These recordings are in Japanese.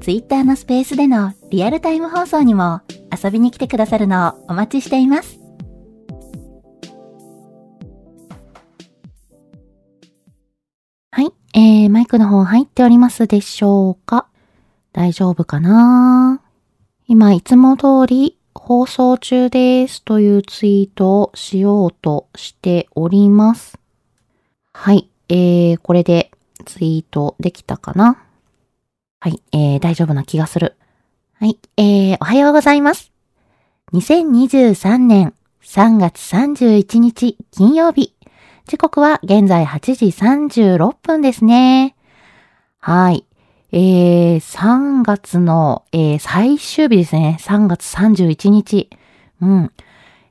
Twitter のスペースでのリアルタイム放送にも遊びに来てくださるのをお待ちしています。はい、えー、マイクの方入っておりますでしょうか？大丈夫かな？今、いつも通り放送中ですというツイートをしようとしております。はい、えー、これでツイートできたかな？はい、えー、大丈夫な気がする。はい、えー、おはようございます。2023年3月31日金曜日。時刻は現在8時36分ですね。はい。えー、3月の、えー、最終日ですね。3月31日。うん。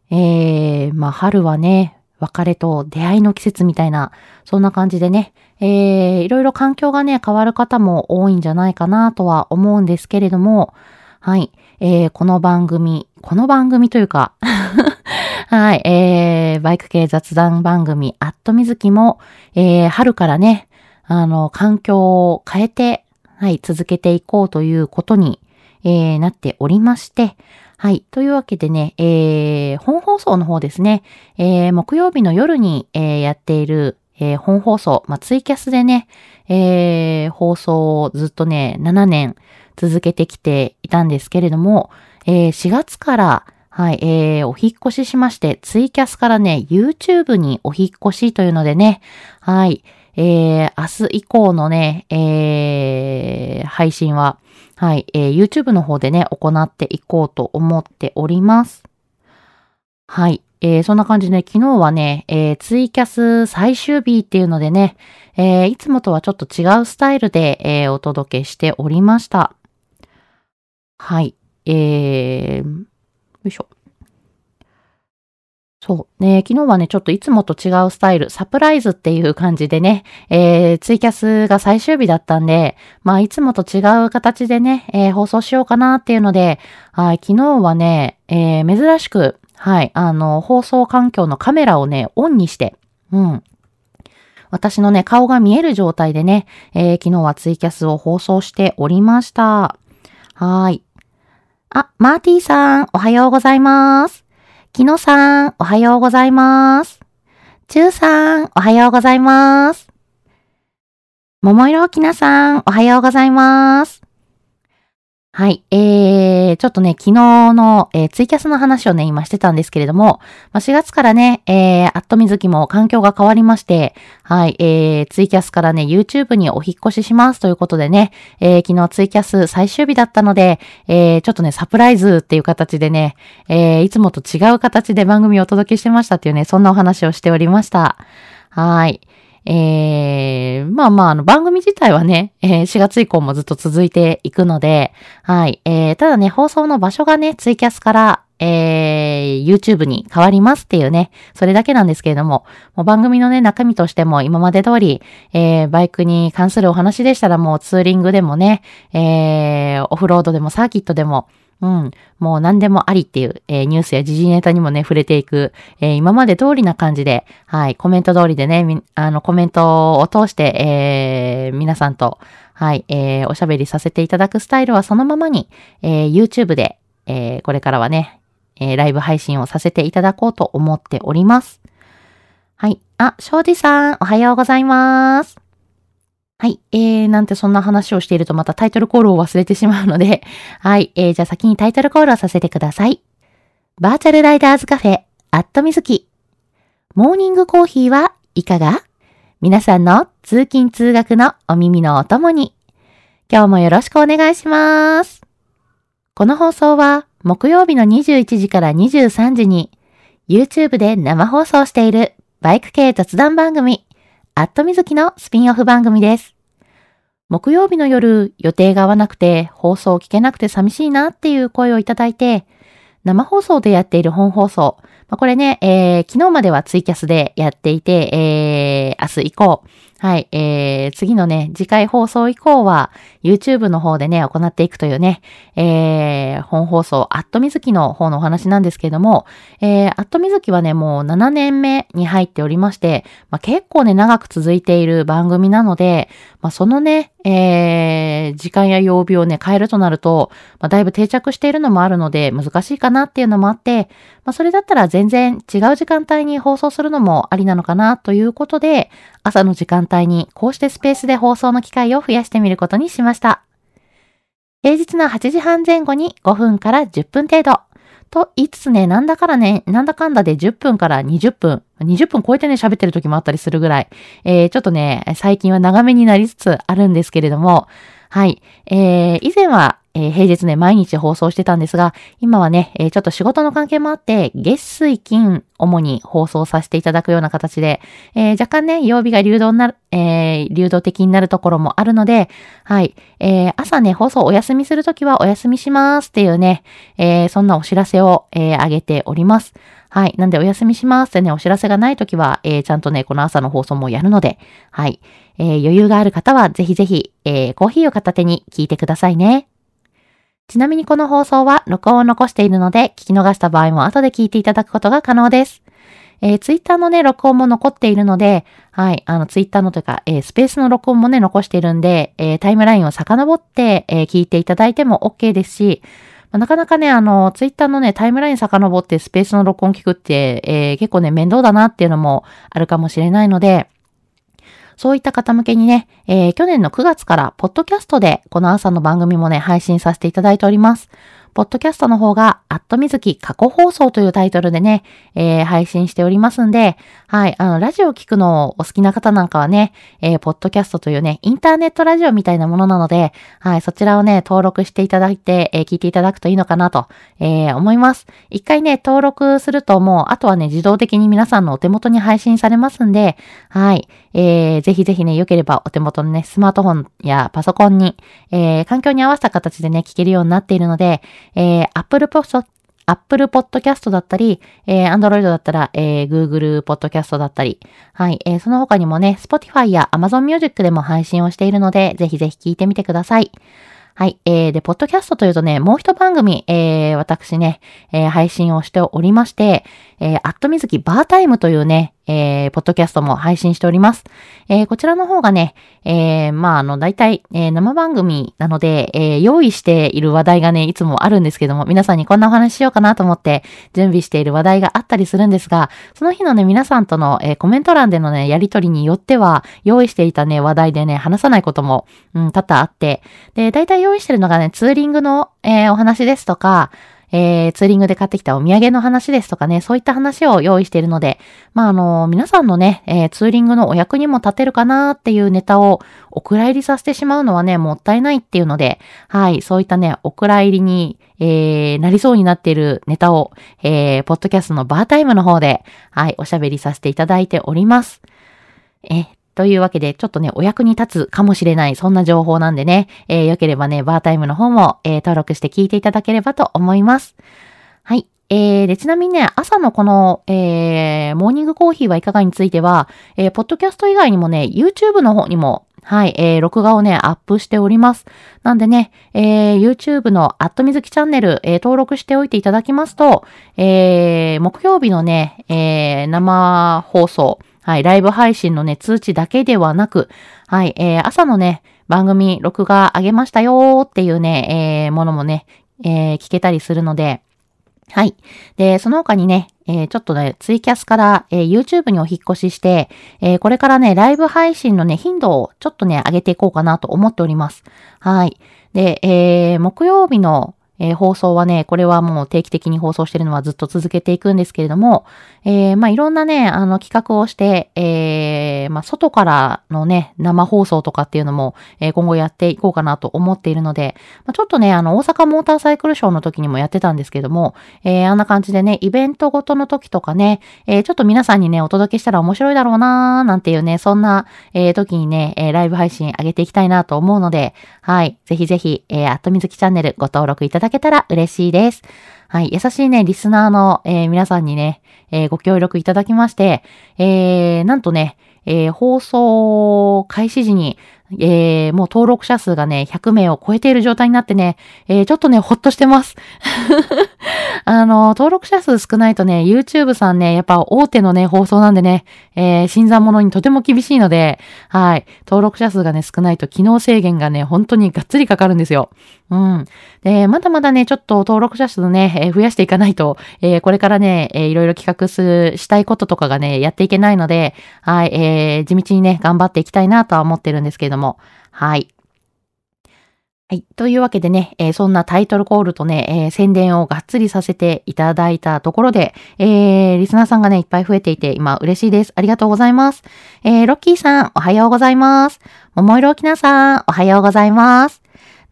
えー、まあ、春はね、別れと出会いの季節みたいな、そんな感じでね、えー、いろいろ環境がね、変わる方も多いんじゃないかなとは思うんですけれども、はい、えー、この番組、この番組というか はい、えー、バイク系雑談番組、アットみずきも、えー、春からね、あの、環境を変えて、はい、続けていこうということに、えー、なっておりまして、はい。というわけでね、えー、本放送の方ですね、えー、木曜日の夜に、えー、やっている、えー、本放送、まあ、ツイキャスでね、えー、放送をずっとね、7年続けてきていたんですけれども、えー、4月から、はい、えー、お引越ししまして、ツイキャスからね、YouTube にお引越しというのでね、はい、えー、明日以降のね、えー、配信は、はい、えー、YouTube の方でね、行っていこうと思っております。はい。えー、そんな感じで、ね昨日はね、えー、ツイキャス最終日っていうのでね、えー、いつもとはちょっと違うスタイルで、えー、お届けしておりました。はい。えー、よいしょ。そう。ね、昨日はね、ちょっといつもと違うスタイル、サプライズっていう感じでね、えー、ツイキャスが最終日だったんで、まあ、いつもと違う形でね、えー、放送しようかなっていうので、はい、昨日はね、えー、珍しく、はい、あの、放送環境のカメラをね、オンにして、うん。私のね、顔が見える状態でね、えー、昨日はツイキャスを放送しておりました。はい。あ、マーティーさん、おはようございます。きのさん、おはようございます。ちゅうさん、おはようございます。ももいろきなさん、おはようございます。はい。えー、ちょっとね、昨日の、えー、ツイキャスの話をね、今してたんですけれども、まあ、4月からね、えー、アットみずきも環境が変わりまして、はい、えー、ツイキャスからね、YouTube にお引越ししますということでね、えー、昨日ツイキャス最終日だったので、えー、ちょっとね、サプライズっていう形でね、えー、いつもと違う形で番組をお届けしてましたっていうね、そんなお話をしておりました。はい。えー、まあまあ、あの、番組自体はね、えー、4月以降もずっと続いていくので、はい。えー、ただね、放送の場所がね、ツイキャスから、えー、YouTube に変わりますっていうね、それだけなんですけれども、もう番組のね、中身としても今まで通り、えー、バイクに関するお話でしたらもうツーリングでもね、えー、オフロードでもサーキットでも、うん。もう何でもありっていう、えー、ニュースや時事ネタにもね、触れていく、えー、今まで通りな感じで、はい、コメント通りでね、あの、コメントを通して、えー、皆さんと、はい、えー、おしゃべりさせていただくスタイルはそのままに、えー、YouTube で、えー、これからはね、えー、ライブ配信をさせていただこうと思っております。はい。あ、庄司さん、おはようございます。はい。えー、なんてそんな話をしているとまたタイトルコールを忘れてしまうので、はい。えー、じゃあ先にタイトルコールをさせてください。バーチャルライダーズカフェ、アットミズキ。モーニングコーヒーはいかが？皆さんの通勤通学のお耳のお供に。今日もよろしくお願いします。この放送は木曜日の21時から23時に YouTube で生放送しているバイク系雑談番組アットみずきのスピンオフ番組です。木曜日の夜、予定が合わなくて、放送を聞けなくて寂しいなっていう声をいただいて、生放送でやっている本放送。これね、えー、昨日まではツイキャスでやっていて、えー、明日以降、はい、えー、次のね、次回放送以降は、YouTube の方でね、行っていくというね、えー、本放送、アットみずきの方のお話なんですけれども、えー、アットみずきはね、もう7年目に入っておりまして、まあ、結構ね、長く続いている番組なので、まあ、そのね、えー、時間や曜日をね、変えるとなると、まあ、だいぶ定着しているのもあるので、難しいかなっていうのもあって、まあ、それだったら全然違う時間帯に放送するのもありなのかなということで、朝の時間帯にこうしてスペースで放送の機会を増やしてみることにしました。平日の8時半前後に5分から10分程度。と言いつつね、なんだからね、なんだかんだで10分から20分、20分超えてね、喋ってる時もあったりするぐらい、えー、ちょっとね、最近は長めになりつつあるんですけれども、はい。えー、以前は、えー、平日ね、毎日放送してたんですが、今はね、えー、ちょっと仕事の関係もあって、月水金、主に放送させていただくような形で、えー、若干ね、曜日が流動になる、え、流動的になるところもあるので、はい、え、朝ね、放送お休みするときはお休みしますっていうね、え、そんなお知らせを、えー、あげております。はい。なんでお休みしますってね、お知らせがないときは、えー、ちゃんとね、この朝の放送もやるので、はい。えー、余裕がある方はぜひぜひ、えー、コーヒーを片手に聞いてくださいね。ちなみにこの放送は録音を残しているので、聞き逃した場合も後で聞いていただくことが可能です。えー、ツイッターのね、録音も残っているので、はい、あの、ツイッターのというか、えー、スペースの録音もね、残しているんで、えー、タイムラインを遡って、えー、聞いていただいても OK ですし、まあ、なかなかね、あの、ツイッターのね、タイムライン遡ってスペースの録音聞くって、えー、結構ね、面倒だなっていうのもあるかもしれないので、そういった方向けにね、えー、去年の9月から、ポッドキャストで、この朝の番組もね、配信させていただいております。ポッドキャストの方が、アットみずき過去放送というタイトルでね、えー、配信しておりますんで、はい、あの、ラジオを聞くのをお好きな方なんかはね、えー、ポッドキャストというね、インターネットラジオみたいなものなので、はい、そちらをね、登録していただいて、えー、聞いていただくといいのかなと、えー、思います。一回ね、登録するともう、あとはね、自動的に皆さんのお手元に配信されますんで、はい、えー、ぜひぜひね、良ければお手元のね、スマートフォンやパソコンに、えー、環境に合わせた形でね、聞けるようになっているので、えー、Apple Post Apple Podcast だったり、えー、Android だったら、えー、Google Podcast だったり、はい、えー、その他にもね、Spotify や Amazon Music でも配信をしているので、ぜひぜひ聞いてみてください。はい。えー、で、ポッドキャストというとね、もう一番組、えー、私ね、えー、配信をしておりまして、えー、アットみずきバータイムというね、えー、ポッドキャストも配信しております。えー、こちらの方がね、えー、まあ、あの、大体、えー、生番組なので、えー、用意している話題がね、いつもあるんですけども、皆さんにこんなお話しようかなと思って準備している話題があったりするんですが、その日のね、皆さんとの、えー、コメント欄でのね、やりとりによっては、用意していたね、話題でね、話さないことも、うん、多々あって、で、大体用意してるのがね、ツーリングの、えー、お話ですとか、えー、ツーリングで買ってきたお土産の話ですとかね、そういった話を用意しているので、まあ、あの、皆さんのね、えー、ツーリングのお役にも立てるかなっていうネタをお蔵入りさせてしまうのはね、もったいないっていうので、はい、そういったね、お蔵入りに、えー、なりそうになっているネタを、えー、ポッドキャストのバータイムの方で、はい、おしゃべりさせていただいております。えというわけで、ちょっとね、お役に立つかもしれない、そんな情報なんでね、えー、よければね、バータイムの方も、えー、登録して聞いていただければと思います。はい。えー、で、ちなみにね、朝のこの、えー、モーニングコーヒーはいかがについては、えー、ポッドキャスト以外にもね、YouTube の方にも、はい、えー、録画をね、アップしております。なんでね、えー、YouTube のアットみずきチャンネル、えー、登録しておいていただきますと、えー、木曜日のね、えー、生放送、はい、ライブ配信のね、通知だけではなく、はい、えー、朝のね、番組、録画上げましたよーっていうね、えー、ものもね、えー、聞けたりするので、はい。で、その他にね、えー、ちょっとね、ツイキャスから、えー、YouTube にお引っ越しして、えー、これからね、ライブ配信のね、頻度をちょっとね、上げていこうかなと思っております。はい。で、えー、木曜日のえー、放送はね、これはもう定期的に放送してるのはずっと続けていくんですけれども、えー、まあ、いろんなね、あの、企画をして、えー、まあ、外からのね、生放送とかっていうのも、え、今後やっていこうかなと思っているので、まあ、ちょっとね、あの、大阪モーターサイクルショーの時にもやってたんですけども、え、あんな感じでね、イベントごとの時とかね、え、ちょっと皆さんにね、お届けしたら面白いだろうなーなんていうね、そんな、え、時にね、え、ライブ配信上げていきたいなと思うので、はい、ぜひぜひ、えー、アットみずきチャンネルご登録いただけたら嬉しいです。はい。優しいね、リスナーの、えー、皆さんにね、えー、ご協力いただきまして、えー、なんとね、えー、放送開始時に、えー、もう登録者数がね、100名を超えている状態になってね、えー、ちょっとね、ほっとしてます。あの、登録者数少ないとね、YouTube さんね、やっぱ大手のね、放送なんでね、えー、新参者にとても厳しいので、はい、登録者数がね、少ないと機能制限がね、本当にがっつりかかるんですよ。うん。で、まだまだね、ちょっと登録者数ね、えー、増やしていかないと、えー、これからね、えー、いろいろ企画す、したいこととかがね、やっていけないので、はい、えー、地道にね、頑張っていきたいなとは思ってるんですけれども、はい。はい。というわけでね、えー、そんなタイトルコールとね、えー、宣伝をがっつりさせていただいたところで、えー、リスナーさんがね、いっぱい増えていて、今嬉しいです。ありがとうございます。えー、ロッキーさん、おはようございます。桃色きなさん、おはようございます。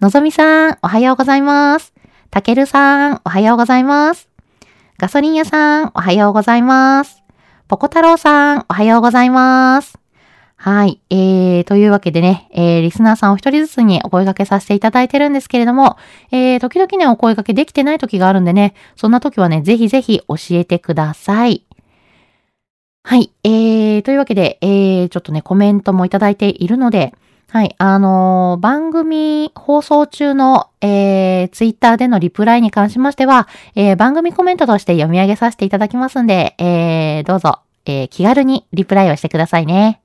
のぞみさん、おはようございます。たけるさん、おはようございます。ガソリン屋さん、おはようございます。ポコ太郎さん、おはようございます。はい。えー、というわけでね、えー、リスナーさんお一人ずつにお声掛けさせていただいてるんですけれども、えー、時々ね、お声掛けできてない時があるんでね、そんな時はね、ぜひぜひ教えてください。はい。えー、というわけで、えー、ちょっとね、コメントもいただいているので、はい。あのー、番組放送中の、えー、ツイッターでのリプライに関しましては、えー、番組コメントとして読み上げさせていただきますんで、えー、どうぞ、えー、気軽にリプライをしてくださいね。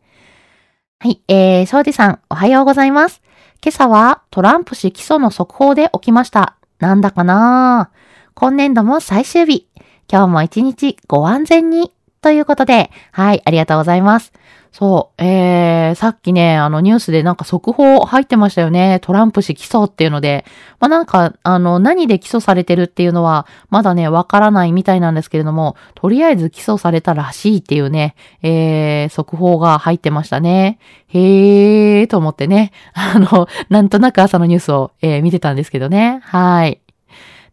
はい、えー、庄司さん、おはようございます。今朝はトランプ氏起訴の速報で起きました。なんだかな今年度も最終日。今日も一日ご安全に。ということで、はい、ありがとうございます。そう、えー、さっきね、あのニュースでなんか速報入ってましたよね。トランプ氏起訴っていうので。まあ、なんか、あの、何で起訴されてるっていうのは、まだね、わからないみたいなんですけれども、とりあえず起訴されたらしいっていうね、えー、速報が入ってましたね。へーと思ってね、あの、なんとなく朝のニュースを、えー、見てたんですけどね。はい。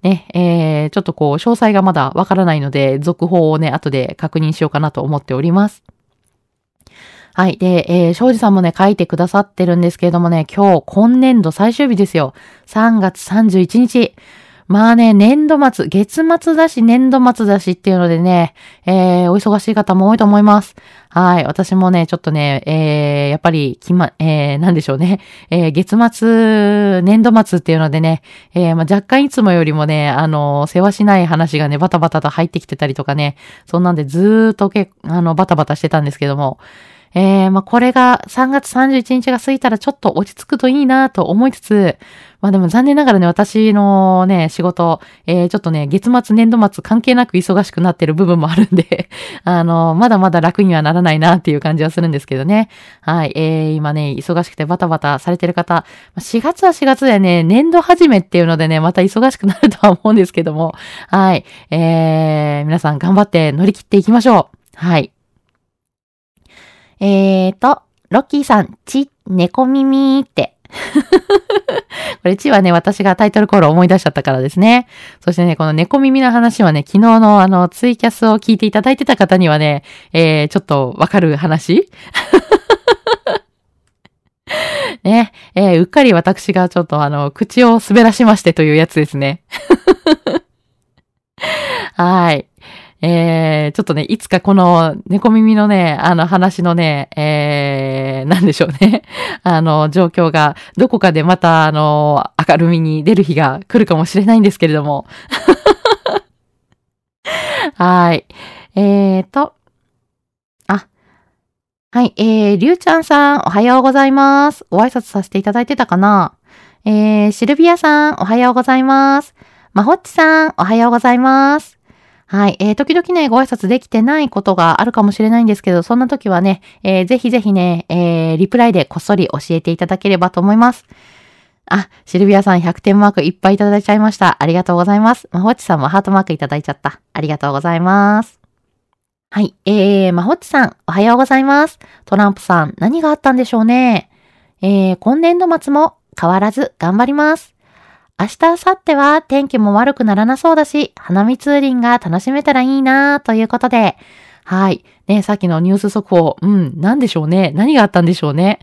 ね、えー、ちょっとこう、詳細がまだわからないので、続報をね、後で確認しようかなと思っております。はい。で、えー、庄司さんもね、書いてくださってるんですけれどもね、今日、今年度最終日ですよ。3月31日。まあね、年度末、月末だし、年度末だしっていうのでね、えー、お忙しい方も多いと思います。はい。私もね、ちょっとね、えー、やっぱり、きま、えー、なんでしょうね。えー、月末、年度末っていうのでね、えー、まあ、若干いつもよりもね、あの、世話しない話がね、バタバタと入ってきてたりとかね、そんなんでずーっとけ、あの、バタバタしてたんですけども、えー、まあ、これが3月31日が過ぎたらちょっと落ち着くといいなと思いつつ、まあでも残念ながらね、私のね、仕事、えー、ちょっとね、月末年度末関係なく忙しくなってる部分もあるんで あの、まだまだ楽にはならないなっていう感じはするんですけどね。はい、えー、今ね、忙しくてバタバタされてる方、4月は4月でね、年度始めっていうのでね、また忙しくなるとは思うんですけども、はい、えー、皆さん頑張って乗り切っていきましょう。はい。えーと、ロッキーさん、ち、猫耳って。これ、ちはね、私がタイトルコールを思い出しちゃったからですね。そしてね、この猫耳の話はね、昨日のあの、ツイキャスを聞いていただいてた方にはね、えー、ちょっとわかる話 ね、えー、うっかり私がちょっとあの、口を滑らしましてというやつですね。はい。えー、ちょっとね、いつかこの猫耳のね、あの話のね、えー、なんでしょうね。あの、状況が、どこかでまた、あの、明るみに出る日が来るかもしれないんですけれども。はい。えーと、あ、はい、えー、りゅうちゃんさん、おはようございます。ご挨拶させていただいてたかなえー、シルビアさん、おはようございます。まほっちさん、おはようございます。はい。えー、時々ね、ご挨拶できてないことがあるかもしれないんですけど、そんな時はね、えー、ぜひぜひね、えー、リプライでこっそり教えていただければと思います。あ、シルビアさん100点マークいっぱいいただいちゃいました。ありがとうございます。まほっちさんもハートマークいただいちゃった。ありがとうございます。はい。えー、まほっちさん、おはようございます。トランプさん、何があったんでしょうね。えー、今年度末も変わらず頑張ります。明日、明後日は天気も悪くならなそうだし、花見ツーリンが楽しめたらいいなということで、はい。ね、さっきのニュース速報、うん、なんでしょうね。何があったんでしょうね。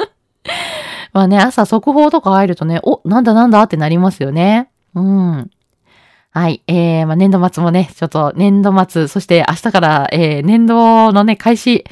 まあね、朝速報とか入るとね、お、なんだなんだってなりますよね。うん。はい。えー、まあ、年度末もね、ちょっと年度末、そして明日から、えー、年度のね、開始、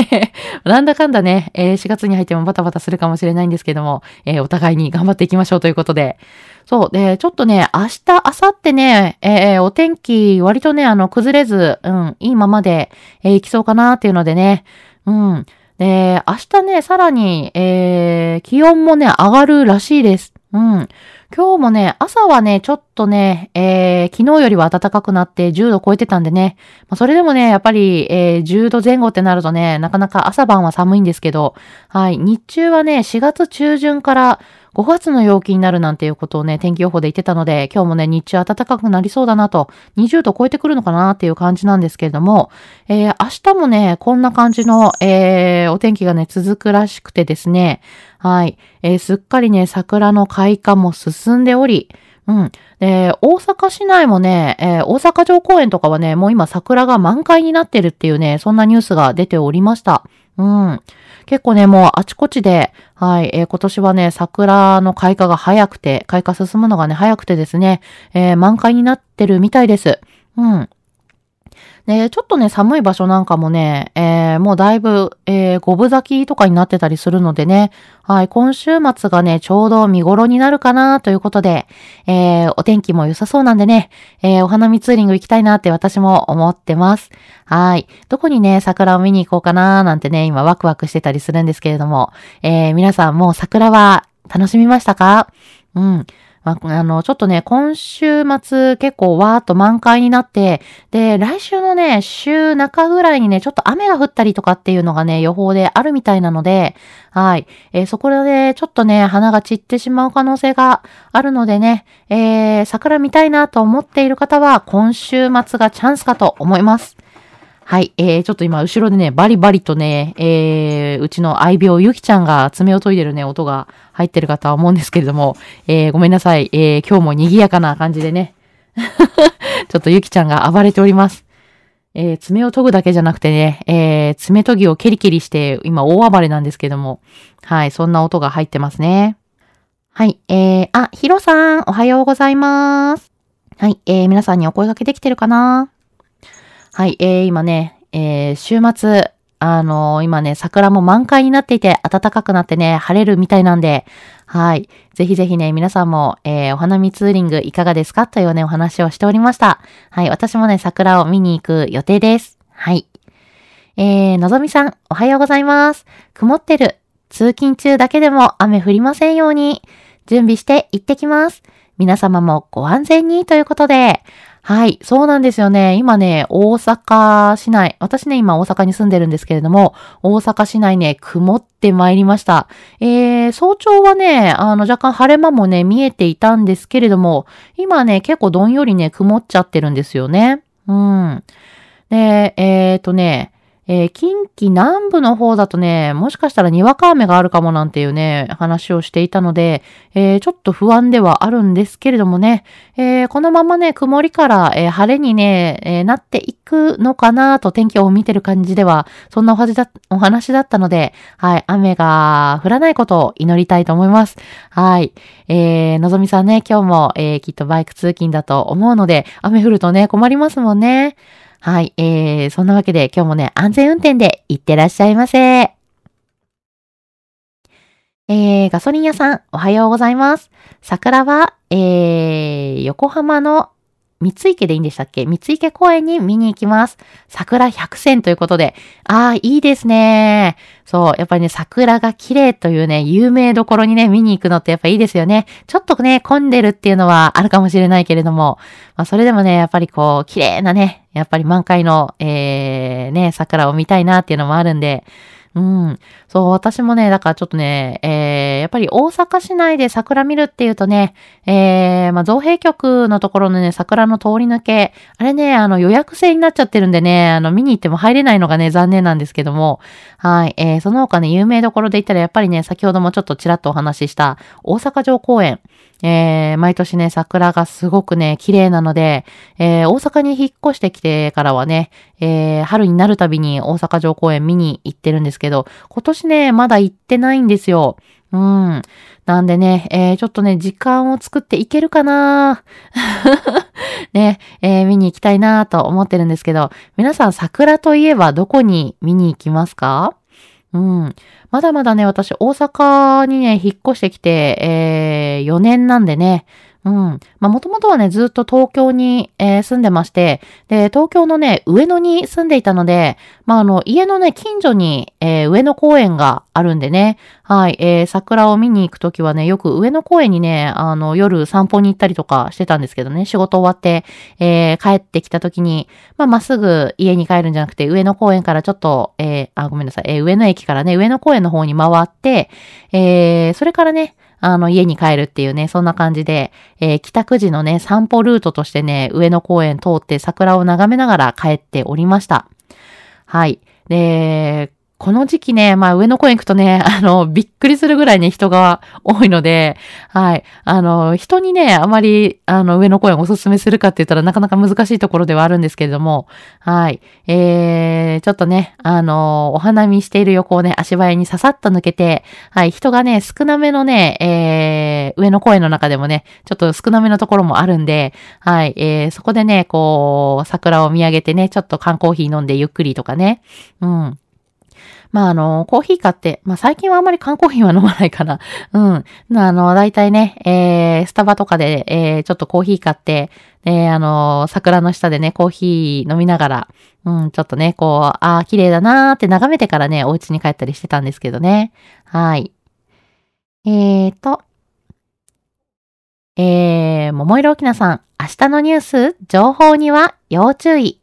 なんだかんだね、えー、4月に入ってもバタバタするかもしれないんですけども、えー、お互いに頑張っていきましょうということで。そう。で、ちょっとね、明日、明後日ね、えー、お天気、割とね、あの、崩れず、うん、いいままで、えー、行きそうかなっていうのでね、うん。で、明日ね、さらに、えー、気温もね、上がるらしいです。うん。今日もね、朝はね、ちょっとね、えー、昨日よりは暖かくなって10度超えてたんでね、まあ、それでもね、やっぱり、えー、10度前後ってなるとね、なかなか朝晩は寒いんですけど、はい、日中はね、4月中旬から5月の陽気になるなんていうことをね、天気予報で言ってたので、今日もね、日中暖かくなりそうだなと、20度超えてくるのかなっていう感じなんですけれども、えー、明日もね、こんな感じの、えー、お天気がね、続くらしくてですね、はい、えー、すっかりね、桜の開花も進んでおり、うん。で、大阪市内もね、えー、大阪城公園とかはね、もう今桜が満開になってるっていうね、そんなニュースが出ておりました。うん。結構ね、もうあちこちで、はい、えー、今年はね、桜の開花が早くて、開花進むのがね、早くてですね、えー、満開になってるみたいです。うん。で、ちょっとね、寒い場所なんかもね、えー、もうだいぶ、えー、五分咲きとかになってたりするのでね、はい、今週末がね、ちょうど見頃になるかなということで、えー、お天気も良さそうなんでね、えー、お花見ツーリング行きたいなって私も思ってます。はい。どこにね、桜を見に行こうかななんてね、今ワクワクしてたりするんですけれども、えー、皆さんもう桜は楽しみましたか？うん。まあ、あの、ちょっとね、今週末結構わーっと満開になって、で、来週のね、週中ぐらいにね、ちょっと雨が降ったりとかっていうのがね、予報であるみたいなので、はい。えー、そこで、ちょっとね、花が散ってしまう可能性があるのでね、えー、桜見たいなと思っている方は、今週末がチャンスかと思います。はい。えー、ちょっと今、後ろでね、バリバリとね、えー、うちの愛病ゆきちゃんが爪を研いでるね、音が入ってるかとは思うんですけれども、えー、ごめんなさい。えー、今日も賑やかな感じでね、ちょっとゆきちゃんが暴れております。えー、爪を研ぐだけじゃなくてね、えー、爪研ぎをケリケリして、今大暴れなんですけども、はい、そんな音が入ってますね。はい、えー、あ、ヒロさん、おはようございます。はい、えー、皆さんにお声掛けできてるかな？はい、えー、今ね、えー、週末、あのー、今ね、桜も満開になっていて、暖かくなってね、晴れるみたいなんで、はい。ぜひぜひね、皆さんも、えー、お花見ツーリングいかがですか？というね、お話をしておりました。はい。私もね、桜を見に行く予定です。はい。えー、のぞみさん、おはようございます。曇ってる。通勤中だけでも雨降りませんように。準備して行ってきます。皆様もご安全にということで、はい、そうなんですよね。今ね、大阪市内、私ね、今大阪に住んでるんですけれども、大阪市内ね、曇ってまいりました。えー、早朝はね、あの、若干晴れ間もね、見えていたんですけれども、今ね、結構どんよりね、曇っちゃってるんですよね。うん。で、え、ー、とね、えー、近畿南部の方だとね、もしかしたらにわか雨があるかもなんていうね、話をしていたので、えー、ちょっと不安ではあるんですけれどもね、えー、このままね、曇りから、え晴れにね、えなっていくのかなと天気を見てる感じでは、そんなお話だお話だったので、はい、雨が降らないことを祈りたいと思います。はい。え、のぞみさんね、今日も、え、きっとバイク通勤だと思うので、雨降るとね、困りますもんね。はい。えー、そんなわけで今日もね、安全運転で行ってらっしゃいませ。えー、ガソリン屋さん、おはようございます。桜は、えー、横浜の三井家でいいんでしたっけ？三井家公園に見に行きます。桜100選ということで。ああ、いいですね。そう、やっぱりね、桜が綺麗というね、有名どころにね、見に行くのってやっぱいいですよね。ちょっとね、混んでるっていうのはあるかもしれないけれども、まあ、それでもね、やっぱりこう、綺麗なね、やっぱり満開の、えー、ね、桜を見たいなっていうのもあるんで、うん。そう、私もね、だからちょっとね、えー、やっぱり大阪市内で桜見るっていうとね、えー、まあ、造幣局のところのね、桜の通り抜け、あれね、あの予約制になっちゃってるんでね、あの見に行っても入れないのがね、残念なんですけども、はい、えー、その他ね、有名どころで言ったらやっぱりね、先ほどもちょっとちらっとお話しした大阪城公園、えー、毎年ね、桜がすごくね、綺麗なので、えー、大阪に引っ越してきてからはね、えー、春になるたびに大阪城公園見に行ってるんですけど、今年ね、まだ行ってないんですよ。うん。なんでね、えー、ちょっとね、時間を作っていけるかな ね、えー、見に行きたいなと思ってるんですけど、皆さん桜といえばどこに見に行きますか？うん。まだまだね、私、大阪にね、引っ越してきて、えー、4年なんでね、うん。まあ、もともとはね、ずっと東京に、えー、住んでまして、で、東京のね、上野に住んでいたので、まあ、あの、家のね、近所に、えー、上野公園があるんでね、はい、えー、桜を見に行くときはね、よく上野公園にね、あの、夜散歩に行ったりとかしてたんですけどね、仕事終わって、えー、帰ってきたときに、まあ、まっすぐ家に帰るんじゃなくて、上野公園からちょっと、えー、あ、ごめんなさい、えー、上野駅からね、上野公園の方に回って、えー、それからね、あの、家に帰るっていうね、そんな感じで、えー、帰宅時のね、散歩ルートとしてね、上野公園通って桜を眺めながら帰っておりました。はい。で、この時期ね、まあ上野公園行くとね、あの、びっくりするぐらいね、人が多いので、はい。あの、人にね、あまり、あの、上野公園おすすめするかって言ったらなかなか難しいところではあるんですけれども、はい。えー、ちょっとね、あの、お花見している横をね、足早にささっと抜けて、はい、人がね、少なめのね、えー、上野公園の中でもね、ちょっと少なめのところもあるんで、はい、えー、そこでね、こう、桜を見上げてね、ちょっと缶コーヒー飲んでゆっくりとかね、うん。まあ、あの、コーヒー買って、まあ、最近はあんまり缶コーヒーは飲まないかな。うん。あの、だいたいね、えー、スタバとかで、えー、ちょっとコーヒー買って、えー、あの、桜の下でね、コーヒー飲みながら、うん、ちょっとね、こう、ああ、綺麗だなーって眺めてからね、お家に帰ったりしてたんですけどね。はい。えーと、えー、桃色きなさん、明日のニュース、情報には要注意。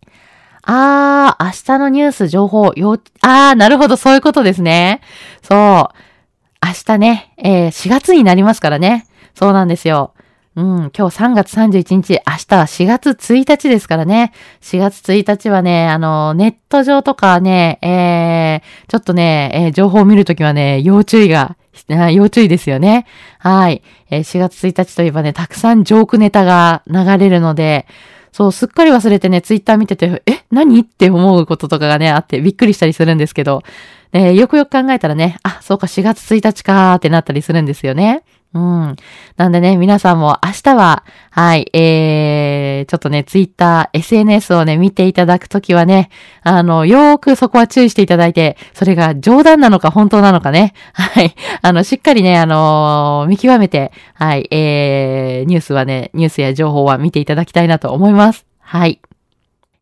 あー、明日のニュース情報、よ、あー、なるほど、そういうことですね。そう。明日ね、えー、4月になりますからね。そうなんですよ。うん、今日3月31日、明日は4月1日ですからね。4月1日はね、あの、ネット上とかね、えー、ちょっとね、えー、情報を見るときはね、要注意が、要注意ですよね。はい。えー、4月1日といえばね、たくさんジョークネタが流れるので、そう、すっかり忘れてね、ツイッター見てて、え、何って思うこととかがね、あってびっくりしたりするんですけど、え、よくよく考えたらね、あ、そうか、4月1日かーってなったりするんですよね。うん。なんでね、皆さんも明日は、はい、えー、ちょっとね、ツイッター、SNS をね、見ていただくときはね、あの、よーくそこは注意していただいて、それが冗談なのか本当なのかね、はい、あの、しっかりね、あのー、見極めて、はい、えー、ニュースはね、ニュースや情報は見ていただきたいなと思います。はい。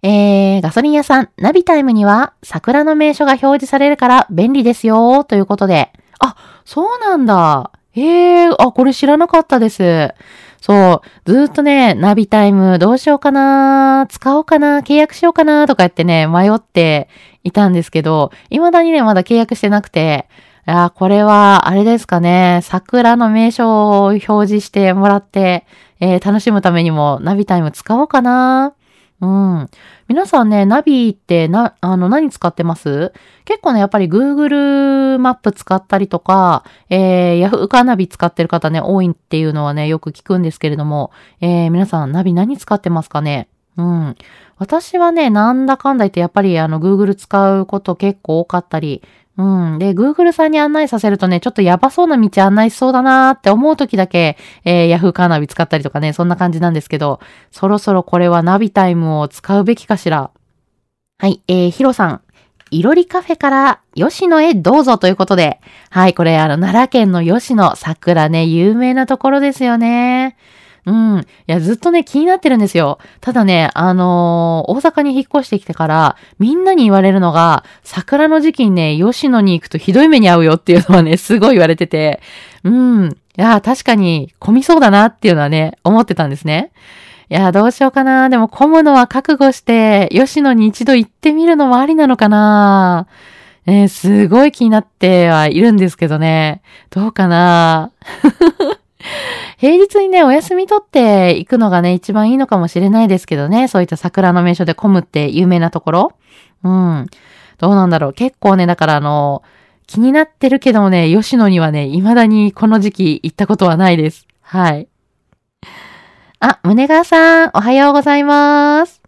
えー、ガソリン屋さん、ナビタイムには桜の名所が表示されるから便利ですよ、ということで。あ、そうなんだ。ええー、あ、これ知らなかったです。そう、ずっとね、ナビタイムどうしようかな、使おうかな、契約しようかな、とか言ってね、迷っていたんですけど、未だにね、まだ契約してなくて、いや、これは、あれですかね、桜の名所を表示してもらって、えー、楽しむためにもナビタイム使おうかな。うん。皆さんね、ナビってな、あの、何使ってます？結構ね、やっぱり Google マップ使ったりとか、えー、Yahoo カーナビ使ってる方ね、多いっていうのはね、よく聞くんですけれども、えー、皆さんナビ何使ってますかね？うん。私はね、なんだかんだ言ってやっぱりあの Google 使うこと結構多かったり、うん。で、Google さんに案内させるとね、ちょっとやばそうな道案内しそうだなーって思う時だけ、えー、Yahoo カーナビ使ったりとかね、そんな感じなんですけど、そろそろこれはナビタイムを使うべきかしら。はい、えー、ヒロさん。いろりカフェから吉野へどうぞということで。はい、これあの、奈良県の吉野桜ね、有名なところですよね。うん。いや、ずっとね、気になってるんですよ。ただね、あのー、大阪に引っ越してきてから、みんなに言われるのが、桜の時期にね、吉野に行くとひどい目に遭うよっていうのはね、すごい言われてて、うん。いや、確かに混みそうだなっていうのはね、思ってたんですね。いや、どうしようかな。でも混むのは覚悟して、吉野に一度行ってみるのもありなのかな。えー、すごい気になってはいるんですけどね。どうかな 平日にね、お休み取って行くのがね、一番いいのかもしれないですけどね。そういった桜の名所で混むって有名なところ。うん。どうなんだろう。結構ね、だからあの、気になってるけどもね、吉野にはね、未だにこの時期行ったことはないです。はい。あ、胸川さん、おはようございます。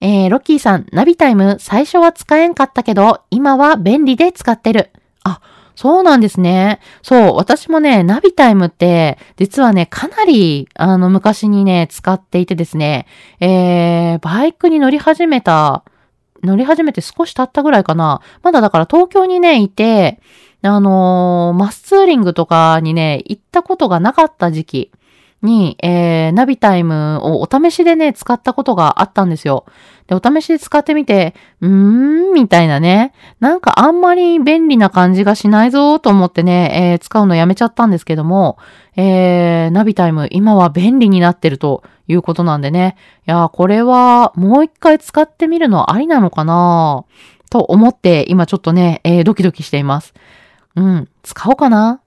えー、ロッキーさん、ナビタイム最初は使えんかったけど、今は便利で使ってる。あ、そうなんですね。そう、私もね、ナビタイムって、実はね、かなり、あの、昔にね、使っていてですね、えー、バイクに乗り始めた、乗り始めて少し経ったぐらいかな。まだだから東京にね、いて、あのー、マスツーリングとかにね、行ったことがなかった時期。に、えー、ナビタイムをお試しでね、使ったことがあったんですよ。で、お試しで使ってみて、うーん、みたいなね。なんかあんまり便利な感じがしないぞと思ってね、えー、使うのやめちゃったんですけども、えー、ナビタイム今は便利になってるということなんでね。いやこれはもう一回使ってみるのありなのかなと思って今ちょっとね、えー、ドキドキしています。うん、使おうかな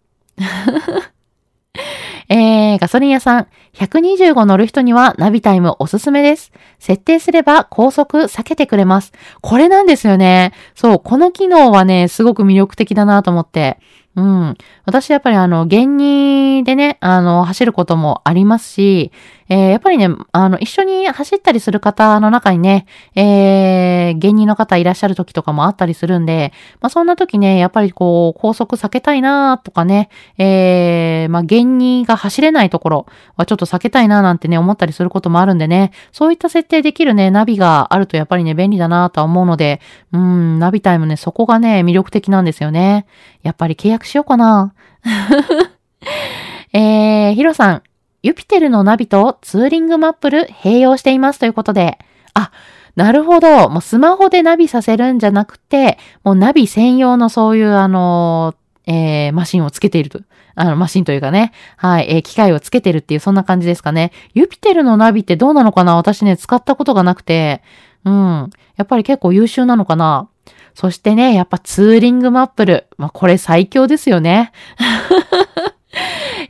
えー、ガソリン屋さん、125乗る人にはナビタイムおすすめです。設定すれば高速避けてくれます。これなんですよね。そう、この機能はね、すごく魅力的だなと思って。うん。私やっぱりあの、原二でね、あの、走ることもありますし、えー、やっぱりね、あの、一緒に走ったりする方の中にね、えー、原二の方いらっしゃる時とかもあったりするんで、まあ、そんな時ね、やっぱりこう、高速避けたいなとかね、えー、まあ、原二が走れないところはちょっと避けたいななんてね、思ったりすることもあるんでね、そういった設定できるね、ナビがあるとやっぱりね、便利だなとは思うので、うん、ナビタイムね、そこがね、魅力的なんですよね。やっぱり契約しようかな。えー、ヒロさん、ユピテルのナビとツーリングマップル併用していますということで、あ、なるほど。もうスマホでナビさせるんじゃなくて、もうナビ専用のそういうあの、えー、マシンをつけていると。あの、マシンというかね。はい、えー、機械をつけてるっていう、そんな感じですかね。ユピテルのナビってどうなのかな？私ね、使ったことがなくて。うん。やっぱり結構優秀なのかな？そしてね、やっぱツーリングマップル。まあ、これ最強ですよね。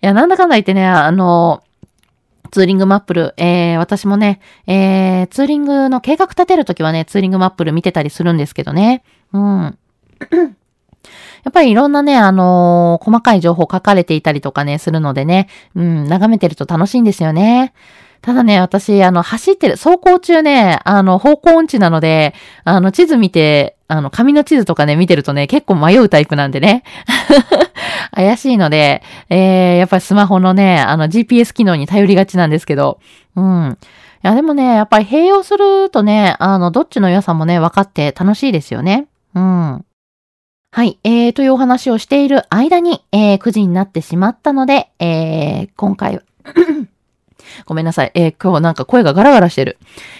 いや、なんだかんだ言ってね、あの、ツーリングマップル、えー、私もね、えー、ツーリングの計画立てるときはね、ツーリングマップル見てたりするんですけどね。うん。やっぱりいろんなね、あのー、細かい情報書かれていたりとかね、するのでね、うん、眺めてると楽しいんですよね。ただね、私、あの、走ってる、走行中ね、あの、方向音痴なので、あの、地図見て、あの、紙の地図とかね、見てるとね、結構迷うタイプなんでね。怪しいので、えー、やっぱりスマホのね、あの、GPS 機能に頼りがちなんですけど、うん。いや、でもね、やっぱり併用するとね、あの、どっちの良さもね、分かって楽しいですよね。うん。はい、えー、というお話をしている間に、えー、9時になってしまったので、えー、今回は ごめんなさい。えー、今日なんか声がガラガラしてる。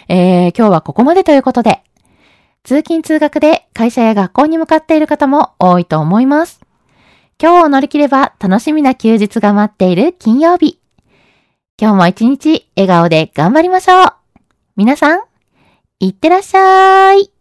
えー、今日はここまでということで、通勤通学で会社や学校に向かっている方も多いと思います。今日を乗り切れば楽しみな休日が待っている金曜日。今日も一日笑顔で頑張りましょう。皆さん、いってらっしゃい。